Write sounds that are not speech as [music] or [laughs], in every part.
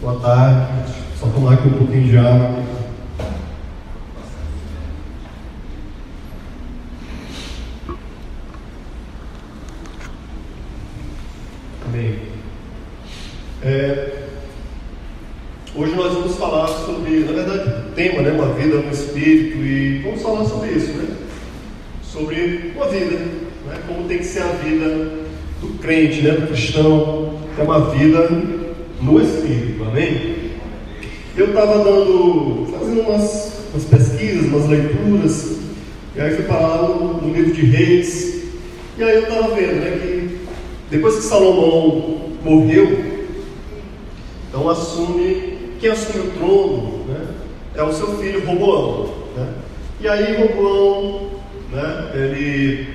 Boa tarde. Só tomar aqui um pouquinho de água. Amém. É, hoje nós vamos falar sobre, na verdade, tema, né? Uma vida no Espírito e vamos falar sobre isso, né? Sobre uma vida, né? Como tem que ser a vida do crente, né? Do cristão, é uma vida no Espírito, estava dando, fazendo umas, umas, pesquisas, umas leituras, e aí fui parar no, no livro de Reis, e aí eu estava vendo né, que depois que Salomão morreu, então assume, quem assume o trono né, é o seu filho Roboão. Né? E aí Roboão, né, ele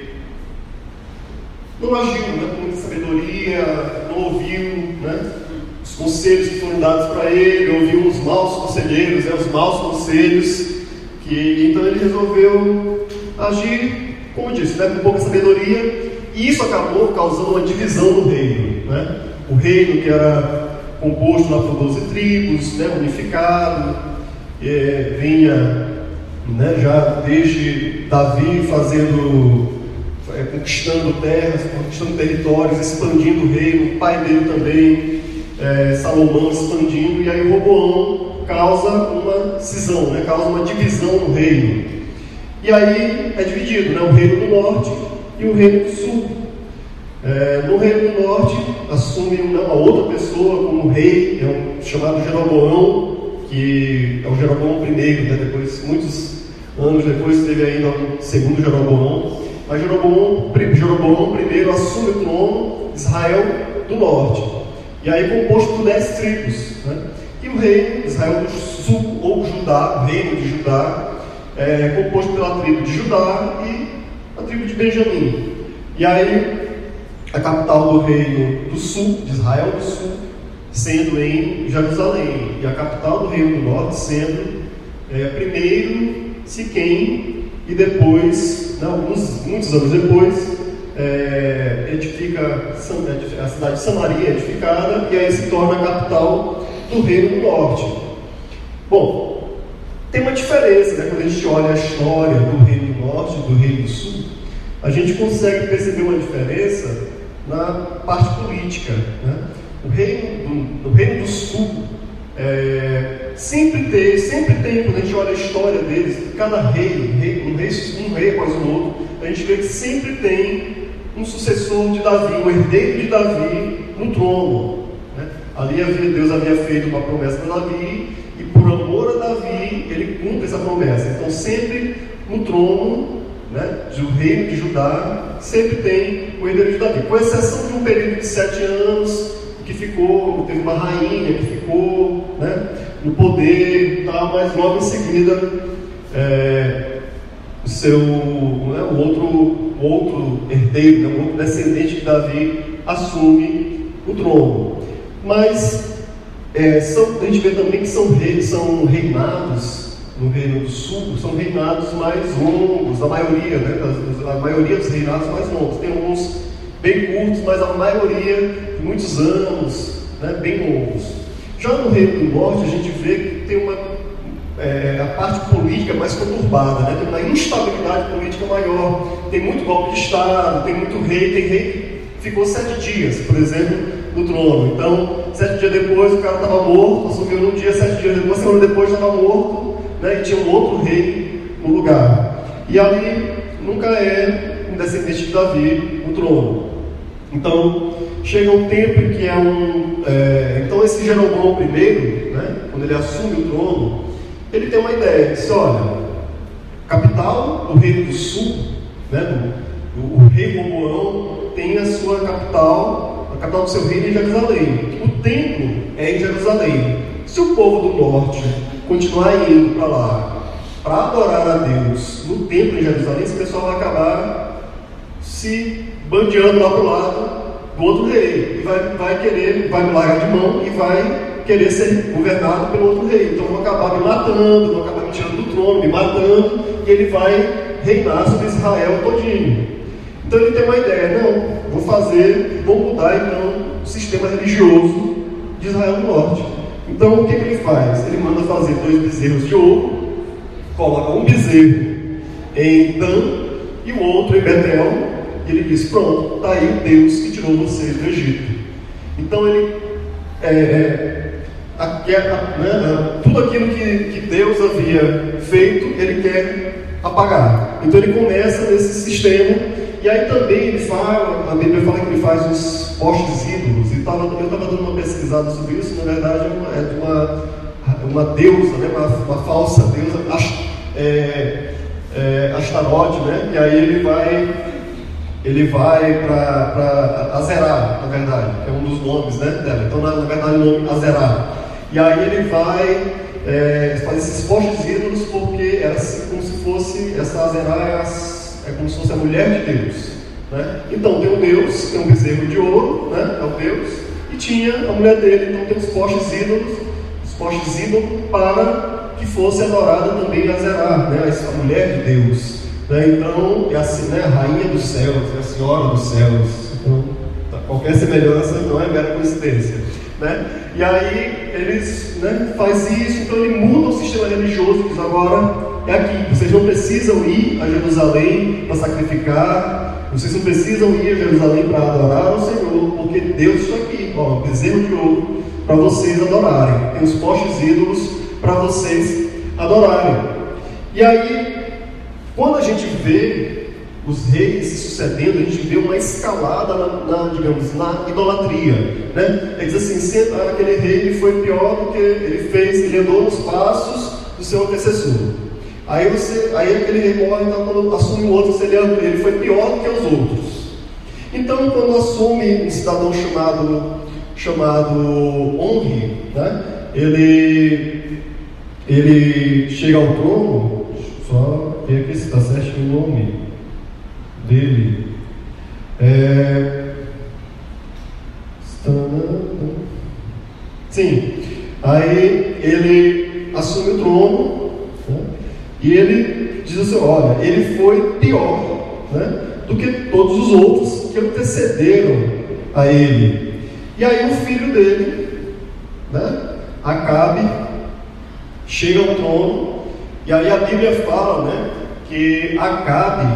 não agiu né, com sabedoria, não ouviu né, conselhos que foram dados para ele, ouviu os maus conselheiros, né, os maus conselhos, que então ele resolveu agir, como disse, né, com pouca sabedoria, e isso acabou causando uma divisão no reino. Né? O reino que era composto lá por 12 tribos, né, unificado, é, vinha né, já desde Davi fazendo, é, conquistando terras, conquistando territórios, expandindo o reino, o pai dele também, é, Salomão expandindo, e aí Roboão causa uma cisão, né, causa uma divisão no reino. E aí é dividido, né, o reino do norte e o reino do sul. É, no reino do norte assume uma outra pessoa como rei, é um chamado Jeroboão, que é o Jeroboão I, né, depois, muitos anos depois teve ainda o segundo Jeroboão. Mas Jeroboão, Jeroboão I assume o trono Israel do norte. E aí composto por dez tribos. Né? E o reino Israel do sul, ou Judá, o reino de Judá, é composto pela tribo de Judá e a tribo de Benjamim. E aí a capital do reino do sul, de Israel do sul, sendo em Jerusalém. E a capital do reino do norte sendo é, primeiro Siquém e depois, não, muitos anos depois, é, edifica a cidade de Samaria edificada e aí se torna a capital do reino do norte. Bom, tem uma diferença, né? Quando a gente olha a história do reino do norte e do reino do sul, a gente consegue perceber uma diferença na parte política. Né? O reino do, do reino do sul é, sempre tem, sempre tem, quando a gente olha a história deles, cada rei, rei, um, rei um rei após o outro, a gente vê que sempre tem um sucessor de Davi, um herdeiro de Davi no trono. Né? Ali havia, Deus havia feito uma promessa para Davi, e por amor a Davi, ele cumpre essa promessa. Então, sempre no trono né, do reino de Judá, sempre tem o herdeiro de Davi, com exceção de um período de sete anos, que ficou, teve uma rainha que ficou né, no poder tal, mas logo em seguida é, o seu né, o outro, outro herdeiro, né, outro descendente de Davi assume o trono. Mas é, são, a gente vê também que são, reis, são reinados no Reino do Sul, são reinados mais longos, a maioria, né, a maioria dos reinados mais longos. Tem alguns bem curtos, mas a maioria muitos anos, né, bem longos. Já no Reino do Norte, a gente vê que tem uma é, a parte política mais conturbada, né? tem uma instabilidade política maior, tem muito golpe de Estado, tem muito rei, tem rei que ficou sete dias, por exemplo, no trono. Então, sete dias depois o cara estava morto, assumiu num dia, sete dias depois, semana depois estava morto, né? e tinha um outro rei no lugar. E ali nunca é um descendente de Davi no trono. Então, chega um tempo em que é um. É, então, esse Jeroboão I, né, quando ele assume o trono, ele tem uma ideia: diz, olha, capital do Reino do Sul, né, o, rei Roboão tem a sua capital, a capital do seu reino é Jerusalém. O templo é em Jerusalém. Se o povo do norte continuar indo para lá para adorar a Deus no templo em Jerusalém, esse pessoal vai acabar se bandeando lá para o lado do outro rei. E vai, vai querer, vai me largar de mão e vai querer ser governado pelo outro rei. Então vão acabar me matando, vão acabar me tirando do trono, me matando, e ele vai reinar sobre Israel todinho. Então ele tem uma ideia, não, vou fazer, vou mudar então o sistema religioso de Israel do Norte. Então o que, que ele faz? Ele manda fazer dois bezerros de ouro, coloca um bezerro em Dan e o outro em Betel, e ele diz: Pronto, está aí o Deus que tirou vocês do Egito. Então ele é, é a, a, né, tudo aquilo que, que Deus havia feito, ele quer apagar. Então ele começa nesse sistema, e aí também ele fala, a Bíblia fala que ele faz os postes ídolos, e tava, eu estava dando uma pesquisada sobre isso, na verdade é de uma, uma, deusa, né, uma, uma falsa deusa, é, é, Astarote, né, e aí ele vai ele vai para Azerá, na verdade, que é um dos nomes né, dela. Então, na, na verdade, o nome Azerá. E aí ele vai é, fazer esses postes ídolos porque era assim, como se fosse, essa Azerá é, as, é, como se fosse a mulher de Deus. Né? Então tem um Deus, tem um bezerro de ouro, né? é o Deus, e tinha a mulher dele, então tem os postes ídolos, os postes ídolos para que fosse adorada também Azerá, né? a mulher de Deus. Né? Então é assim, né? a rainha dos céus, é a senhora dos céus. Então, qualquer semelhança não é mera coincidência. Né? E aí eles né, faz isso, então ele muda o sistema religioso, diz agora é aqui, vocês não precisam ir a Jerusalém para sacrificar, vocês não precisam ir a Jerusalém para adorar o Senhor, porque Deus está aqui, ó, bezerro de ouro para vocês adorarem, tem os postes ídolos para vocês adorarem. E aí, quando a gente vê os reis se sucedendo, a gente vê uma escalada na, na digamos, na idolatria. Né? Ele diz assim, aquele rei foi pior do que ele fez, ele andou nos passos do seu antecessor. Aí, você, aí aquele rei morre, então quando assume o outro, você, ele, ele foi pior do que os outros. Então, quando assume um cidadão chamado, chamado Honre, né? ele, ele chega ao trono, só ver aqui está certo o nome dele. É... Sim, aí ele assume o trono né? e ele diz assim: olha, ele foi pior né? do que todos os outros que antecederam a ele. E aí o filho dele, né? Acabe, chega ao trono, e aí a Bíblia fala né, que Acabe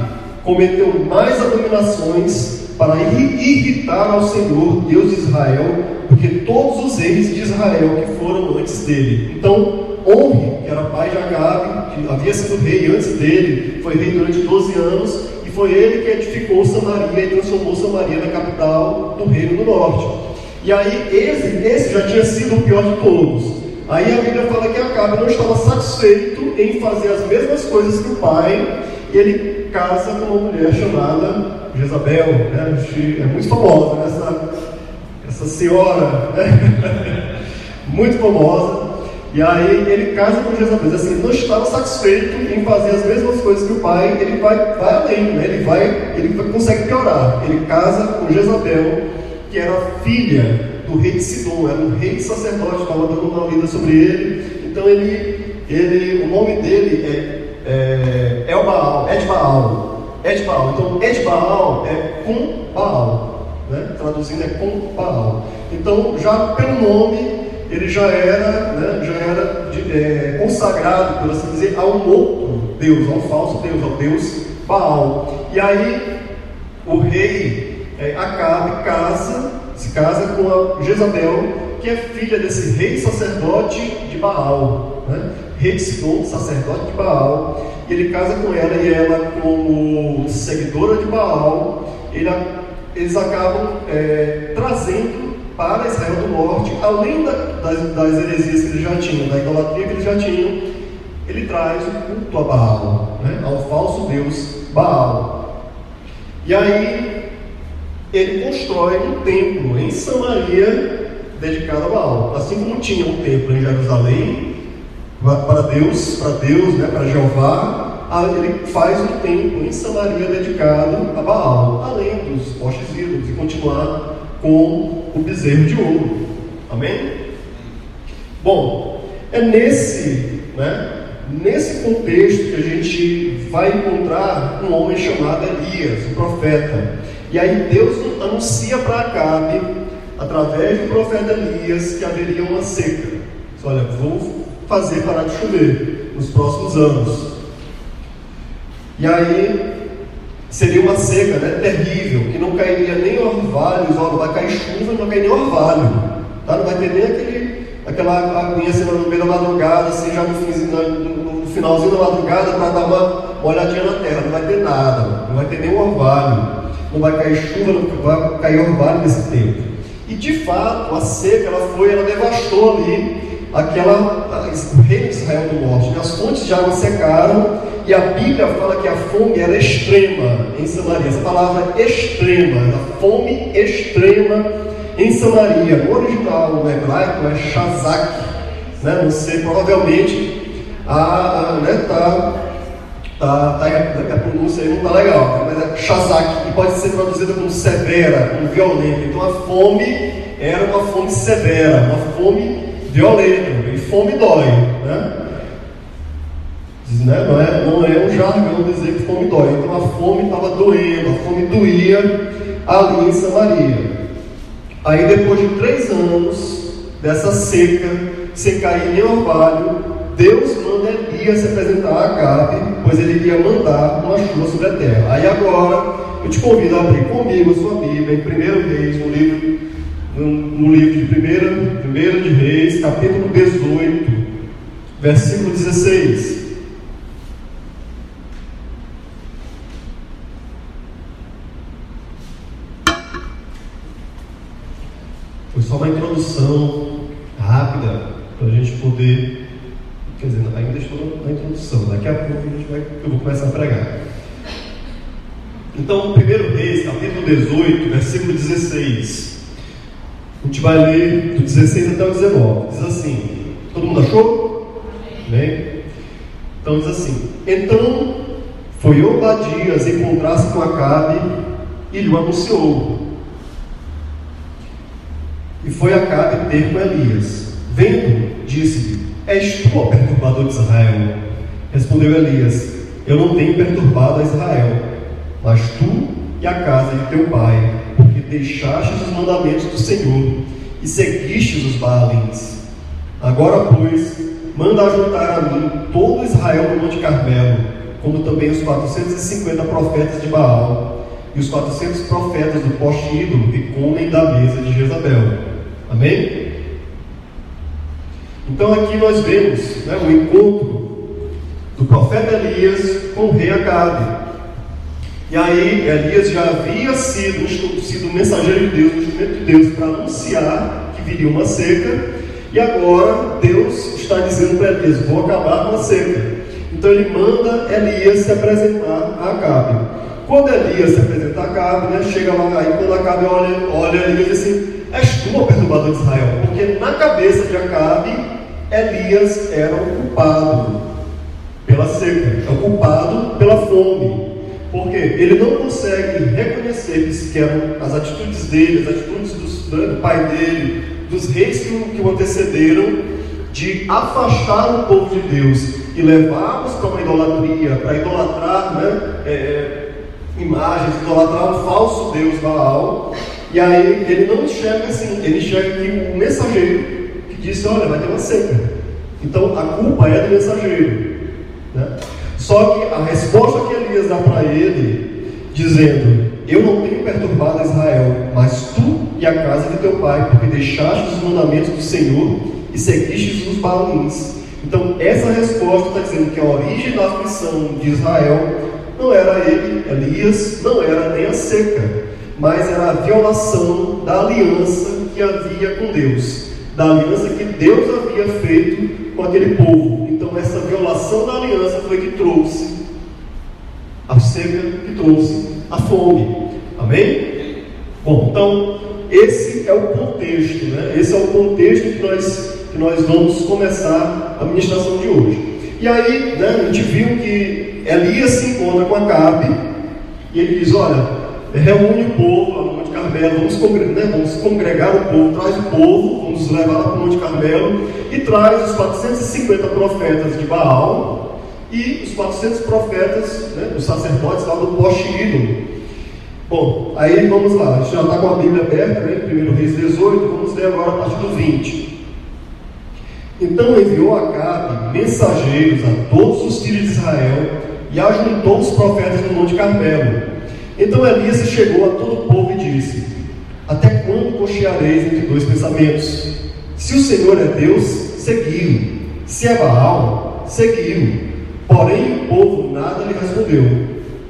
cometeu mais abominações para irritar ao Senhor, Deus de Israel, do que todos os reis de Israel que foram antes dele. Então, Honre, que era pai de Acabe, que havia sido rei antes dele, foi rei durante 12 anos, e foi ele que edificou Samaria e transformou Samaria na capital do reino do norte. E aí, esse, esse já tinha sido o pior de todos. Aí a Bíblia fala que Acabe não estava satisfeito em fazer as mesmas coisas que o pai, e ele casa com uma mulher chamada Jezabel, né? é muito famosa, né? essa, essa senhora, né? [laughs] muito famosa. E aí ele casa com Jezabel, assim, não estava satisfeito em fazer as mesmas coisas que o pai, ele vai, vai além, né? ele, vai, ele consegue piorar. Ele casa com Jezabel, que era filha do rei de Sidom, era um rei sacerdote, estava dando uma lida sobre ele. Então ele, ele, o nome dele é é, El Baal, Ed Baal, Ed Baal. Então, Ed Baal é com Baal, né? traduzindo é com Baal. Então, já pelo nome, ele já era, né, já era de, é, consagrado, por assim dizer, a um outro Deus, a um falso Deus, ao Deus Baal. E aí, o rei é, Acabe casa, se casa com a Jezabel, que é filha desse rei sacerdote de Baal. Né? rei Sidom, sacerdote de Baal, e ele casa com ela e ela, como seguidora de Baal, ele, eles acabam é, trazendo para Israel do Norte, além da, das, das heresias que eles já tinham, da idolatria que eles já tinham, ele traz o culto a Baal, né, ao falso deus Baal. E aí ele constrói um templo em Samaria dedicado a Baal, assim como tinha um templo em Jerusalém para Deus, para Deus, né, para Jeová, ele faz um templo em Samaria dedicado a Baal, além dos postes ídolos, e continuar com o bezerro de ouro. Amém? Bom, é nesse, né, nesse contexto que a gente vai encontrar um homem chamado Elias, o profeta. E aí Deus anuncia para Acabe, através do profeta Elias, que haveria uma seca. Disse, olha, vou fazer parar de chover nos próximos anos. E aí seria uma seca né, terrível, que não cairia nem orvalhos, não vai cair chuva, não cair nem orvalho. Tá? Não vai ter nem aquele, aquela aguinha assim, no meio da madrugada, assim, já no, no, no finalzinho da madrugada, para dar uma olhadinha na terra. Não vai ter nada, não vai ter nem orvalho, não vai cair chuva, não vai cair orvalho nesse tempo. E de fato, a seca ela foi, ela devastou ali aquela, o rei de Israel do Norte. As fontes de água secaram e a Bíblia fala que a fome era extrema em Samaria. Essa palavra extrema, a fome extrema em Samaria. No original, no hebraico, é Shazak. Né? Não sei, provavelmente a, a, né, tá, tá, tá, a pronúncia aí não está legal, mas é Shazak, pode ser traduzida como severa, como violenta. Então a fome era uma fome severa, uma fome violenta, e fome dói. Né? Né? Não, é, não é um jargão dizer que fome dói. Então a fome estava doendo, a fome doía ali em Samaria. Aí depois de três anos dessa seca, sem cair nem orvalho, Deus manda Elias se apresentar a Acabe, pois ele iria mandar uma chuva sobre a terra. Aí agora eu te convido a abrir comigo a sua Bíblia em 1 Reis, no livro, no, no livro de 1 de Reis, capítulo 18, versículo 16. só uma introdução rápida para a gente poder. Quer dizer, ainda estou na introdução, daqui a pouco a gente vai, eu vou começar a pregar. Então, 1 Reis, capítulo 18, versículo 16. A gente vai ler do 16 até o 19. Diz assim: Todo mundo achou? Bem? Então diz assim: Então foi Obadias encontrar-se com Acabe e lhe anunciou e foi Acabe ter com Elias. Vendo, disse-lhe: És tu, o perturbador de Israel? Respondeu Elias: Eu não tenho perturbado a Israel, mas tu e a casa de teu pai, porque deixastes os mandamentos do Senhor e seguistes os Baalins. Agora, pois, manda ajuntar a mim todo Israel no Monte Carmelo, como também os 450 profetas de Baal e os 400 profetas do poste ídolo que comem da mesa de Jezabel. Amém? Então aqui nós vemos né, o encontro do profeta Elias com o rei Acabe. E aí Elias já havia sido, sido mensageiro de Deus, um instrumento de Deus para anunciar que viria uma seca. E agora Deus está dizendo para Elias: vou acabar com a seca. Então ele manda Elias se apresentar a Acabe. Quando Elias se apresenta a Acabe, né, chega lá, aí quando Acabe olha, olha Elias diz assim: És tu o perturbador de Israel, porque na cabeça de Acabe, Elias era o culpado pela seca, é o culpado pela fome. Ele não consegue reconhecer que eram as atitudes dele, as atitudes do, do pai dele, dos reis que, que o antecederam, de afastar o povo de Deus e levá-los para uma idolatria, para idolatrar né, é, é imagens, idolatrar um falso Deus Baal, e aí ele não enxerga assim, ele enxerga que o mensageiro que disse, olha, vai ter uma seca. Então a culpa é do mensageiro. Né? Só que a resposta que Elias dá para ele, dizendo, eu não tenho perturbado Israel, mas tu e a casa de teu pai, porque deixaste os mandamentos do Senhor e seguiste os balins. Então essa resposta está dizendo que a origem da aflição de Israel não era ele, Elias, não era nem a seca, mas era a violação da aliança que havia com Deus, da aliança que Deus havia feito com aquele povo. Então, essa violação da foi que trouxe a seca, que trouxe a fome. Amém? Bom, então, esse é o contexto, né? Esse é o contexto que nós, que nós vamos começar a ministração de hoje. E aí, né, a gente viu que Elias se encontra com Acabe e ele diz: Olha, reúne o povo lá no Monte Carmelo, vamos congregar, né, vamos congregar o povo, traz o povo, vamos levar lá para o Monte Carmelo e traz os 450 profetas de Baal e os 400 profetas, né, os sacerdotes lá do ídolo. Bom, aí vamos lá, a gente já está com a Bíblia aberta, né, 1 Reis 18, vamos ler agora a partir do 20. Então enviou a Acabe mensageiros a todos os filhos de Israel e ajuntou os profetas no Monte Carmelo. Então Elias chegou a todo o povo e disse: Até quando cocheareis entre dois pensamentos? Se o Senhor é Deus, segui-lo. Se é Baal, segui-lo. Porém o povo nada lhe respondeu.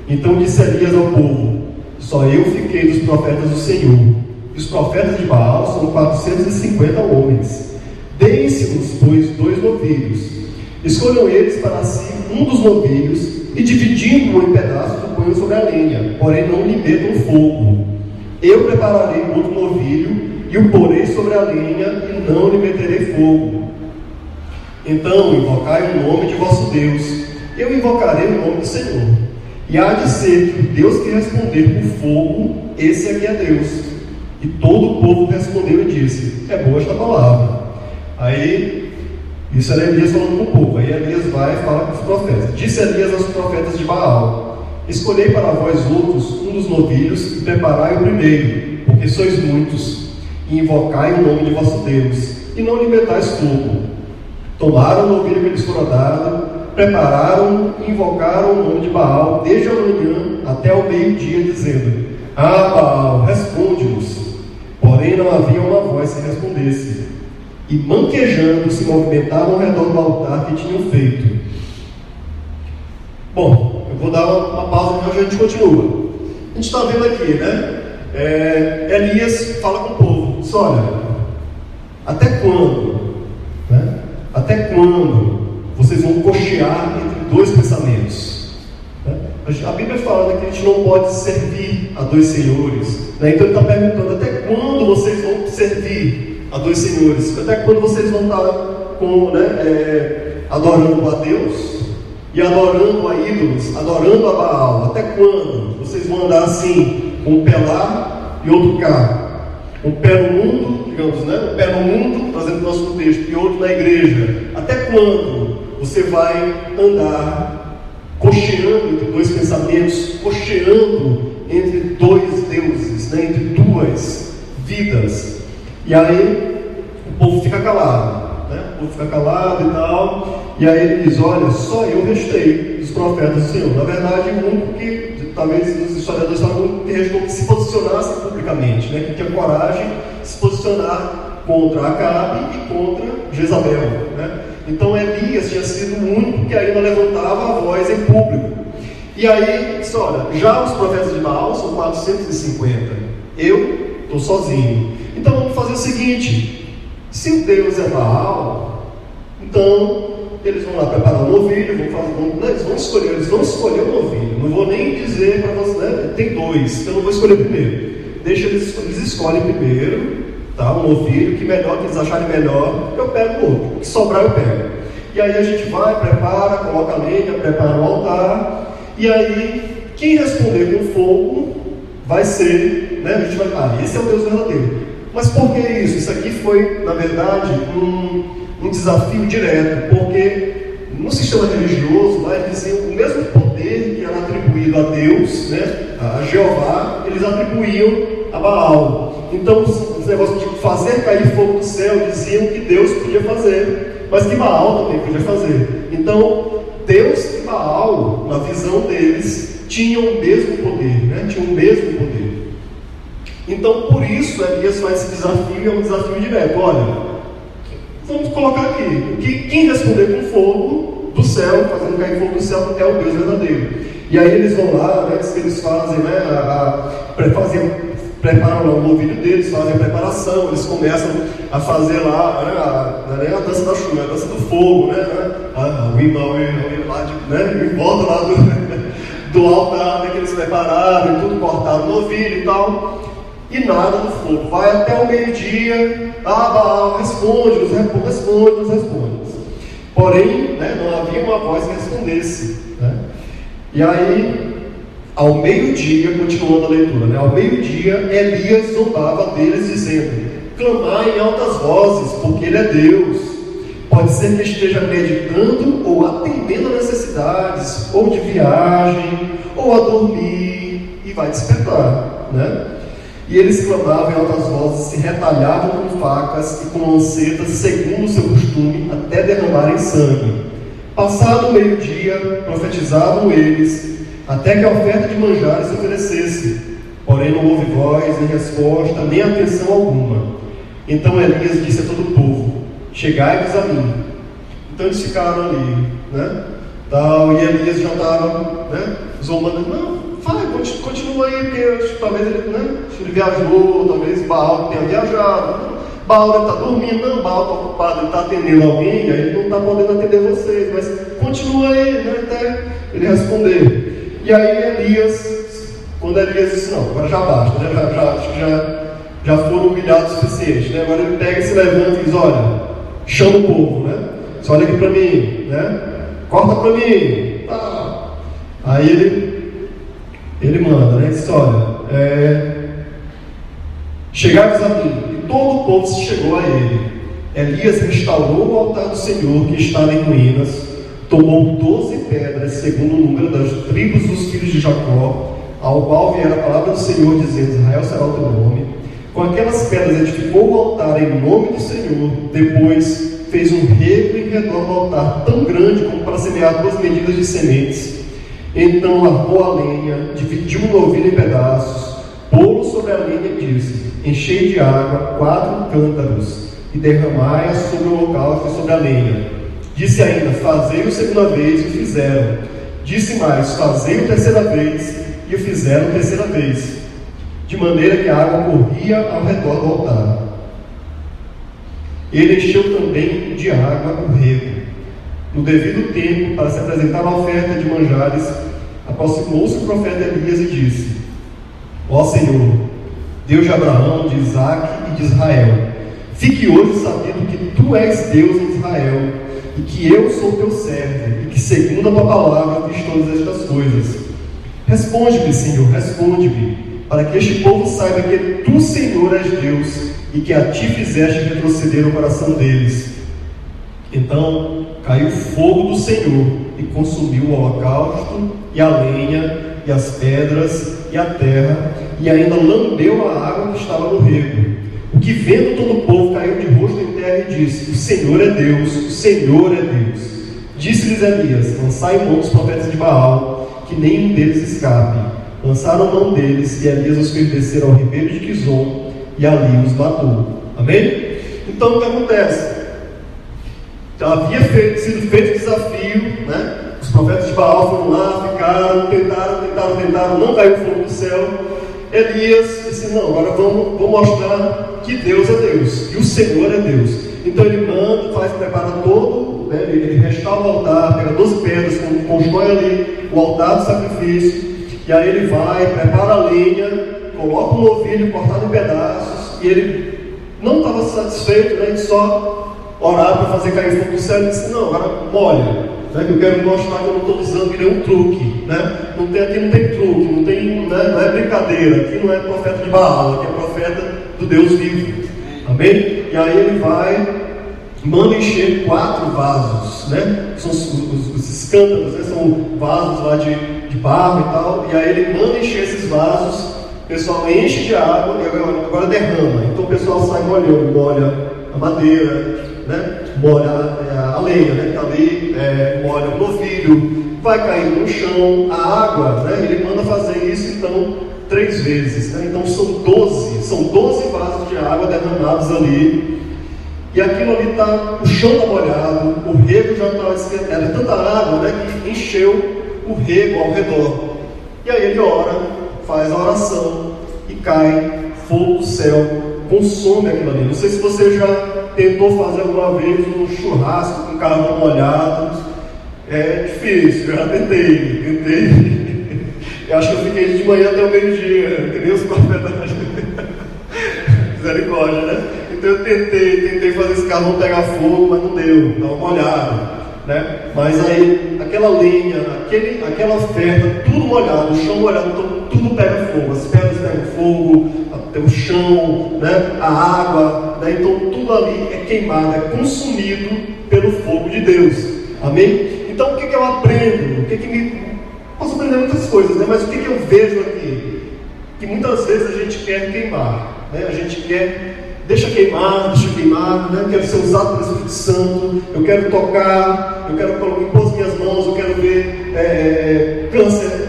Então disse Elias ao povo: Só eu fiquei dos profetas do Senhor. Os profetas de Baal são 450 homens. Deem-se-nos, pois, dois novilhos. Escolham eles para si um dos novilhos e, dividindo-o em pedaços, o ponham sobre a lenha. Porém, não lhe metam fogo. Eu prepararei outro novilho e o porei sobre a lenha e não lhe meterei fogo. Então invocai o nome de vosso Deus. Eu invocarei o nome do Senhor. E há de ser que o Deus que responder por fogo, esse aqui é Deus. E todo o povo respondeu e disse: É boa esta palavra. Aí, isso era Elias falando com o povo. Aí Elias vai e fala com os profetas. Disse Elias aos profetas de Baal: Escolhei para vós outros um dos novilhos e preparai o primeiro, porque sois muitos, e invocai o nome de vosso Deus, e não lhe metais fogo. Tomaram o novilho que lhes fora dado, prepararam e invocaram o nome de Baal desde a manhã até o meio-dia, dizendo: Ah, Baal, responde-nos. Porém, não havia uma voz que respondesse. E manquejando se movimentavam ao redor do altar que tinham feito. Bom, eu vou dar uma, uma pausa e a gente continua. A gente está vendo aqui, né? É, Elias fala com o povo: diz, olha, até quando? Né? Até quando vocês vão cochear entre dois pensamentos? Né? A Bíblia fala que a gente não pode servir a dois senhores. Né? Então ele está perguntando: até quando vocês vão servir a dois senhores? Até quando vocês vão estar com, né, é, adorando a Deus e adorando a ídolos, adorando a Baal? Até quando vocês vão andar assim, com um pé lá e outro cá? Um pé no mundo, digamos, né? Um pé no mundo, trazendo o nosso contexto, e outro na igreja. Até quando você vai andar cocheando entre dois pensamentos, cocheando entre dois deuses, né? entre duas vidas? E aí o povo fica calado, né? O povo fica calado e tal. E aí ele diz: Olha, só eu restei dos profetas do Senhor. Na verdade, o único que talvez os historiadores falam que restou que se posicionasse publicamente, né? que tinha coragem de se posicionar contra Acabe e contra Jezabel. Né? Então Elias tinha sido o único que ainda levantava a voz em público. E aí, disse, olha, já os profetas de Baal são 450. Eu estou sozinho. Então vamos fazer o seguinte: se o Deus é Baal, então eles vão lá preparar um novilho, vão fazer, vão, né, eles vão escolher, eles vão escolher o novilho. Não vou nem dizer para você, né, tem dois, então eu não vou escolher primeiro. Deixa eles, eles escolhem primeiro, tá, um novilho, que melhor, que eles acharem melhor, eu pego o outro, que sobrar eu pego. E aí a gente vai, prepara, coloca a lenha, prepara o altar, e aí quem responder com fogo vai ser, né, a gente vai, ah, esse é o Deus verdadeiro. Mas por que isso? Isso aqui foi, na verdade, um, um desafio direto, porque no sistema religioso lá eles diziam o mesmo poder que era atribuído a Deus, né, a Jeová, eles atribuíam a Baal. Então os negócios de fazer cair fogo do céu diziam que Deus podia fazer, mas que Baal também podia fazer. Então Deus e Baal, na visão deles, tinham o mesmo poder, né, tinham o mesmo poder. Então, por isso, Elias faz esse desafio, é um desafio direto. Olha, vamos colocar aqui: que quem responder com fogo do céu, fazendo cair fogo do céu, é o Deus verdadeiro. E aí eles vão lá, né, eles fazem, né, a, a, fazem, preparam lá o novilho deles, fazem a preparação, eles começam a fazer lá né, a, né, a dança da chuva, a dança do fogo, né, a, o irmão, lá de, né, em volta lá do, [laughs] do altar né, que eles prepararam, tudo cortado, novilho e tal e nada do fogo. Vai até o meio-dia, ah, Baal, responde-nos, responde-nos, responde-nos. Porém, né, não havia uma voz que respondesse. Né? E aí, ao meio-dia, continuando a leitura, né, ao meio-dia, Elias zombava deles, dizendo: Clamai em altas vozes, porque Ele é Deus. Pode ser que esteja meditando ou atendendo a necessidades, ou de viagem, ou a dormir, e vai despertar. Né? E eles clamavam em altas vozes, se retalhavam com facas e com lancetas, segundo o seu costume, até derramarem sangue. Passado o meio-dia, profetizavam eles, até que a oferta de manjares se oferecesse. Porém, não houve voz, nem resposta, nem atenção alguma. Então Elias disse a todo o povo: Chegai-vos a mim. Então eles ficaram ali, né? Tal, e Elias já estava, né? Zombando, não, vai, continua aí, porque talvez ele, né? ele viajou, talvez Baal tenha viajado. Baal deve estar tá dormindo, não, Baal está ocupado, ele está atendendo alguém, aí ele não está podendo atender vocês, mas continua aí, né? Até ele responder. E aí Elias, quando Elias disse, não, agora já basta, né? Já, já, acho que já, já foram humilhados o suficiente, né? Agora ele pega e se levanta e diz, olha, chama o povo, né? Você olha aqui para mim, né? Corta para mim. Ah. Aí ele, ele manda, né? Diz, olha, é, chegai-vos a mim. E todo o povo se chegou a ele. Elias restaurou o altar do Senhor que estava em ruínas, tomou doze pedras, segundo o número das tribos dos filhos de Jacó, ao qual viera a palavra do Senhor, dizendo: Israel será o teu nome. Com aquelas pedras edificou o altar em nome do Senhor. Depois fez um rego em redor do altar, tão grande como para semear duas medidas de sementes. Então armou a lenha, dividiu o novilho em pedaços, pô-lo sobre a lenha e disse: Enchei de água quatro cântaros e derramai-a sobre o holocausto e sobre a lenha. Disse ainda: Fazei-o segunda vez, e o fizeram. Disse mais: Fazei-o terceira vez, e o fizeram terceira vez. De maneira que a água corria ao redor do altar. Ele encheu também de água o rego. No devido tempo, para se apresentar a oferta de manjares, aproximou-se o profeta Elias e disse: Ó Senhor, Deus de Abraão, de Isaac e de Israel, fique hoje sabido que tu és Deus em Israel, e que eu sou teu servo, e que segundo a tua palavra fiz todas estas coisas. Responde-me, Senhor, responde-me, para que este povo saiba que tu, Senhor, és Deus e que a ti fizeste retroceder o coração deles. Então caiu fogo do Senhor e consumiu o holocausto, e a lenha, e as pedras, e a terra, e ainda lambeu a água que estava no rego. O que vendo todo o povo caiu de rosto em terra e disse: O Senhor é Deus, o Senhor é Deus. Disse-lhes Elias: Lançai mão dos profetas de Baal, que nenhum deles escape. Lançaram mão deles, e Elias os fez descer ao ribeiro de Quizon, e ali os matou. Amém? Então o que acontece? Havia feito, sido feito desafio, né? Os profetas de Baal foram lá, ficaram, tentaram, tentaram, tentaram, não caiu fogo do céu. Elias disse: Não, agora vamos, vamos mostrar que Deus é Deus, e o Senhor é Deus. Então ele manda, faz, prepara todo, né? ele, restaura o altar, pega 12 pedras, constrói ali o altar do sacrifício, e aí ele vai, prepara a lenha, coloca um novilho cortado em pedaços, e ele não estava satisfeito né, só orar para fazer cair fogo do céu, ele disse, não, agora molha, né, eu quero mostrar que eu não estou usando nenhum truque, né? não tem, aqui não tem truque, não, tem, né, não é brincadeira, aqui não é profeta de Baal, aqui é profeta do Deus vivo, amém? E aí ele vai, manda encher quatro vasos, né? São os, os, os escândalos, né? são vasos lá de, de barro e tal, e aí ele manda encher esses vasos o pessoal enche de água e agora, agora derrama. Então o pessoal sai molhando, molha a madeira, né? molha a, a lenha, né? É, o novilho, vai caindo no chão, a água, né? ele manda fazer isso então três vezes. Né? Então são 12, são 12 vasos de água derramados ali. E aquilo ali está, o chão está molhado, o rego já está esquentado, era tanta água né, que encheu o rego ao redor. E aí ele ora, faz a oração e cai fogo do céu, consome aquilo ali. Não sei se você já tentou fazer alguma vez um churrasco com carvão molhado. É difícil, eu já tentei, tentei. Eu acho que eu fiquei de manhã até o meio-dia, que nem os profetas. [laughs] Misericórdia, né? Então eu tentei, tentei fazer esse carvão pegar fogo, mas não deu, estava molhado. Né? Mas aí, aquela lenha, aquele, aquela oferta, tudo molhado, o chão molhado, então tudo pega fogo, as pedras pegam fogo, o chão, né, a água, né, então tudo ali é queimado, é consumido pelo fogo de Deus. Amém? Então o que, que eu aprendo? O que, que me. Posso aprender muitas coisas, né? mas o que, que eu vejo aqui? que muitas vezes a gente quer queimar, né? a gente quer, deixa queimar, deixa queimar, né? quero ser usado pelo Espírito Santo, eu quero tocar, eu quero impor as minhas mãos, eu quero ver é, é câncer,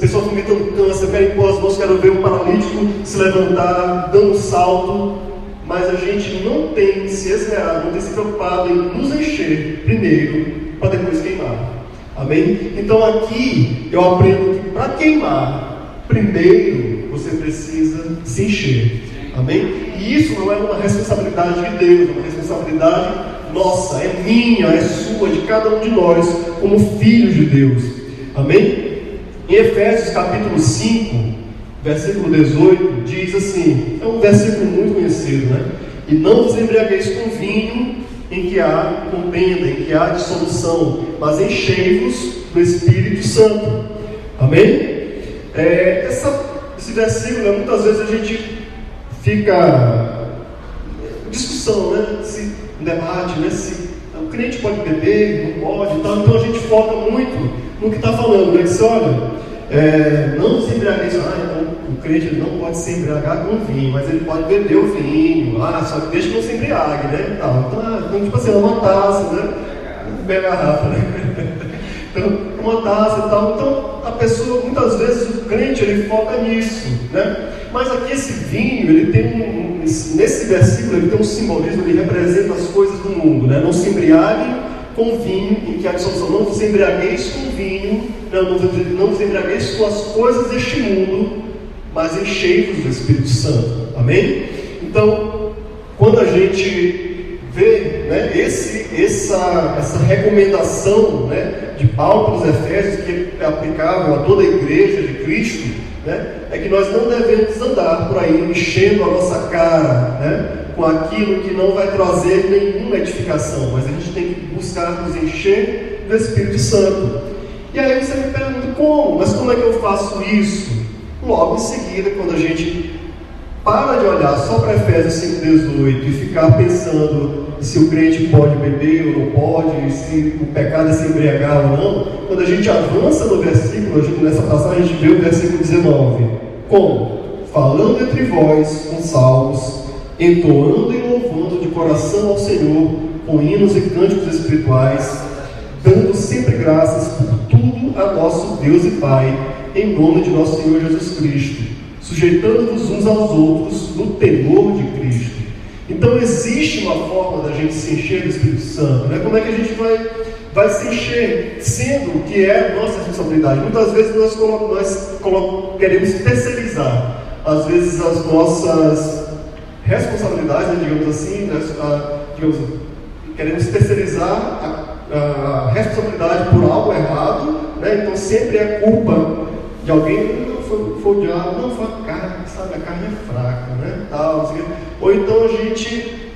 pessoa vomitando câncer, eu quero impor as mãos, quero ver um paralítico se levantar, dando um salto, mas a gente não tem se esmerado, não tem se preocupado em nos encher primeiro, para depois queimar. Amém? Então aqui eu aprendo que para queimar, primeiro você precisa se encher. Amém? E isso não é uma responsabilidade de Deus, é uma responsabilidade nossa, é minha, é sua, de cada um de nós, como filhos de Deus. Amém? Em Efésios capítulo 5, versículo 18, diz assim: é um versículo muito conhecido, né? E não vos embriagueis com vinho em que há contenda, em que há dissolução, mas enchei-vos do Espírito Santo. Amém? É, essa, esse versículo, né, muitas vezes a gente fica discussão, né? Se, um debate, né? Se o crente pode beber, não pode, então, então a gente foca muito no que está falando, né? Diz, olha, é, não se embriagueis, ah, então o crente não pode se embriagar com vinho, mas ele pode beber o vinho, ah, só que deixa que não se embriague, né? Então, então, então tipo assim, é uma taça, né? Bem garrafa, né? Então, uma taça e tal. Então, a pessoa, muitas vezes, o crente, ele foca nisso, né? Mas aqui esse vinho, ele tem um, nesse versículo, ele tem um simbolismo, ele representa as coisas do mundo, né? Não se embriague com vinho, em que a dissolução não vos embriagueis com vinho, não, não, não embriagueis com as coisas deste mundo, mas enchei-vos do Espírito Santo. Amém? Então, quando a gente vê né, esse, essa, essa recomendação né, de Paulo para os Efésios, que é aplicável a toda a igreja de Cristo, né, é que nós não devemos andar por aí enchendo a nossa cara né, com aquilo que não vai trazer nenhuma edificação, mas a gente tem que buscar nos encher do Espírito Santo. E aí você me pergunta como, mas como é que eu faço isso? Logo em seguida, quando a gente para de olhar só para Efésios 5,18 e ficar pensando se o crente pode beber ou não pode, se o pecado é se embriagar ou não, quando a gente avança no versículo, nessa passagem a gente vê o versículo 19, como? Falando entre vós com salmos, entoando e louvando de coração ao Senhor, com hinos e cânticos espirituais, dando sempre graças por tudo a nosso Deus e Pai, em nome de nosso Senhor Jesus Cristo, sujeitando-vos uns aos outros no temor de Cristo. Então existe uma forma da gente se encher do Espírito Santo, né? Como é que a gente vai, vai se encher, sendo que é nossa responsabilidade? Muitas vezes nós, nós queremos terceirizar, às vezes as nossas responsabilidades, né, digamos assim, né, a, digamos, queremos terceirizar a, a, responsabilidade por algo errado, né, então sempre é culpa de alguém, o diabo, não a carne, sabe, a carne é fraca, né, tal, assim, ou então a gente,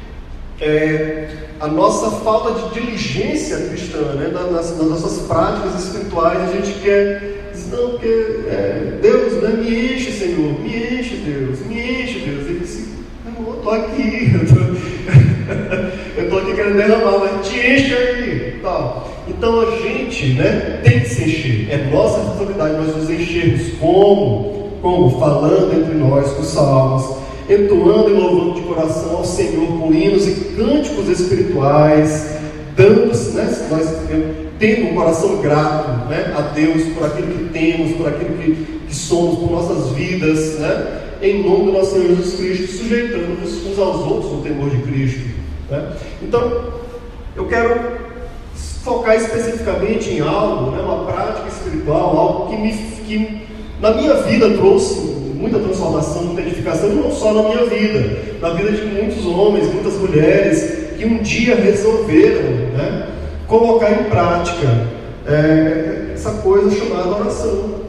é, a nossa falta de diligência cristã, né, nas, nas nossas práticas espirituais, a gente quer não, porque é, Deus, né, me enche, Senhor, me enche, Deus, me enche, Deus. Ele disse, eu estou aqui, [laughs] eu estou aqui querendo derramar, mas te enche aí. Tal. Então a gente né, tem que se encher, é nossa responsabilidade nós nos enchermos. Como? Como? Falando entre nós com salmos, entoando e louvando de coração ao Senhor com hinos e cânticos espirituais, dando, né, nós tendo um coração grato né, a Deus por aquilo que temos, por aquilo que, que somos, por nossas vidas, né? em nome do nosso Senhor Jesus Cristo, sujeitando-nos uns aos outros no temor de Cristo. Né? Então, eu quero focar especificamente em algo, né, uma prática espiritual, algo que, me, que na minha vida trouxe muita transformação, muita edificação, não só na minha vida, na vida de muitos homens, muitas mulheres que um dia resolveram né, colocar em prática é, essa coisa chamada oração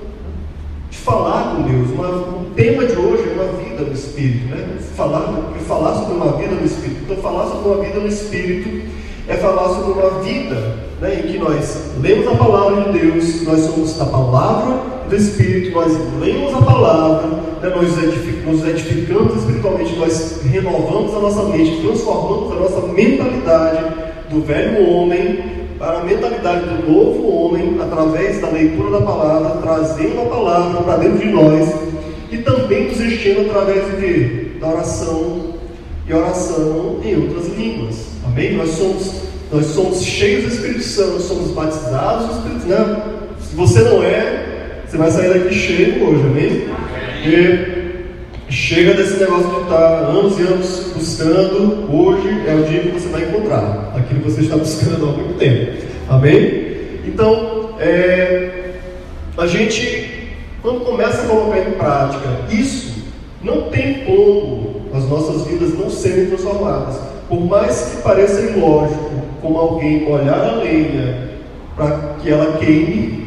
falar com Deus. Uma, o tema de hoje é uma vida no Espírito, né? Falar, falar sobre uma vida no Espírito. Então, falar sobre uma vida no Espírito é falar sobre uma vida né, em que nós lemos a palavra de Deus, nós somos a palavra do Espírito, nós lemos a palavra, né, nós nos edificamos espiritualmente, nós renovamos a nossa mente, transformamos a nossa mentalidade do velho homem para a mentalidade do novo homem através da leitura da palavra, trazendo a palavra para dentro de nós e também enchendo através de? Da oração e oração em outras línguas. Amém? Nós somos, nós somos cheios do Espírito Santo, somos batizados do Espírito Santo. Se você não é, você vai sair daqui cheio hoje, amém? Porque chega desse negócio de estar anos e anos buscando, hoje é o dia que você vai encontrar aquilo que você está buscando há muito tempo. Amém? Então, é, a gente, quando começa a colocar em prática isso, não tem como as nossas vidas não serem transformadas. Por mais que pareça ilógico, como alguém molhar a lenha para que ela queime,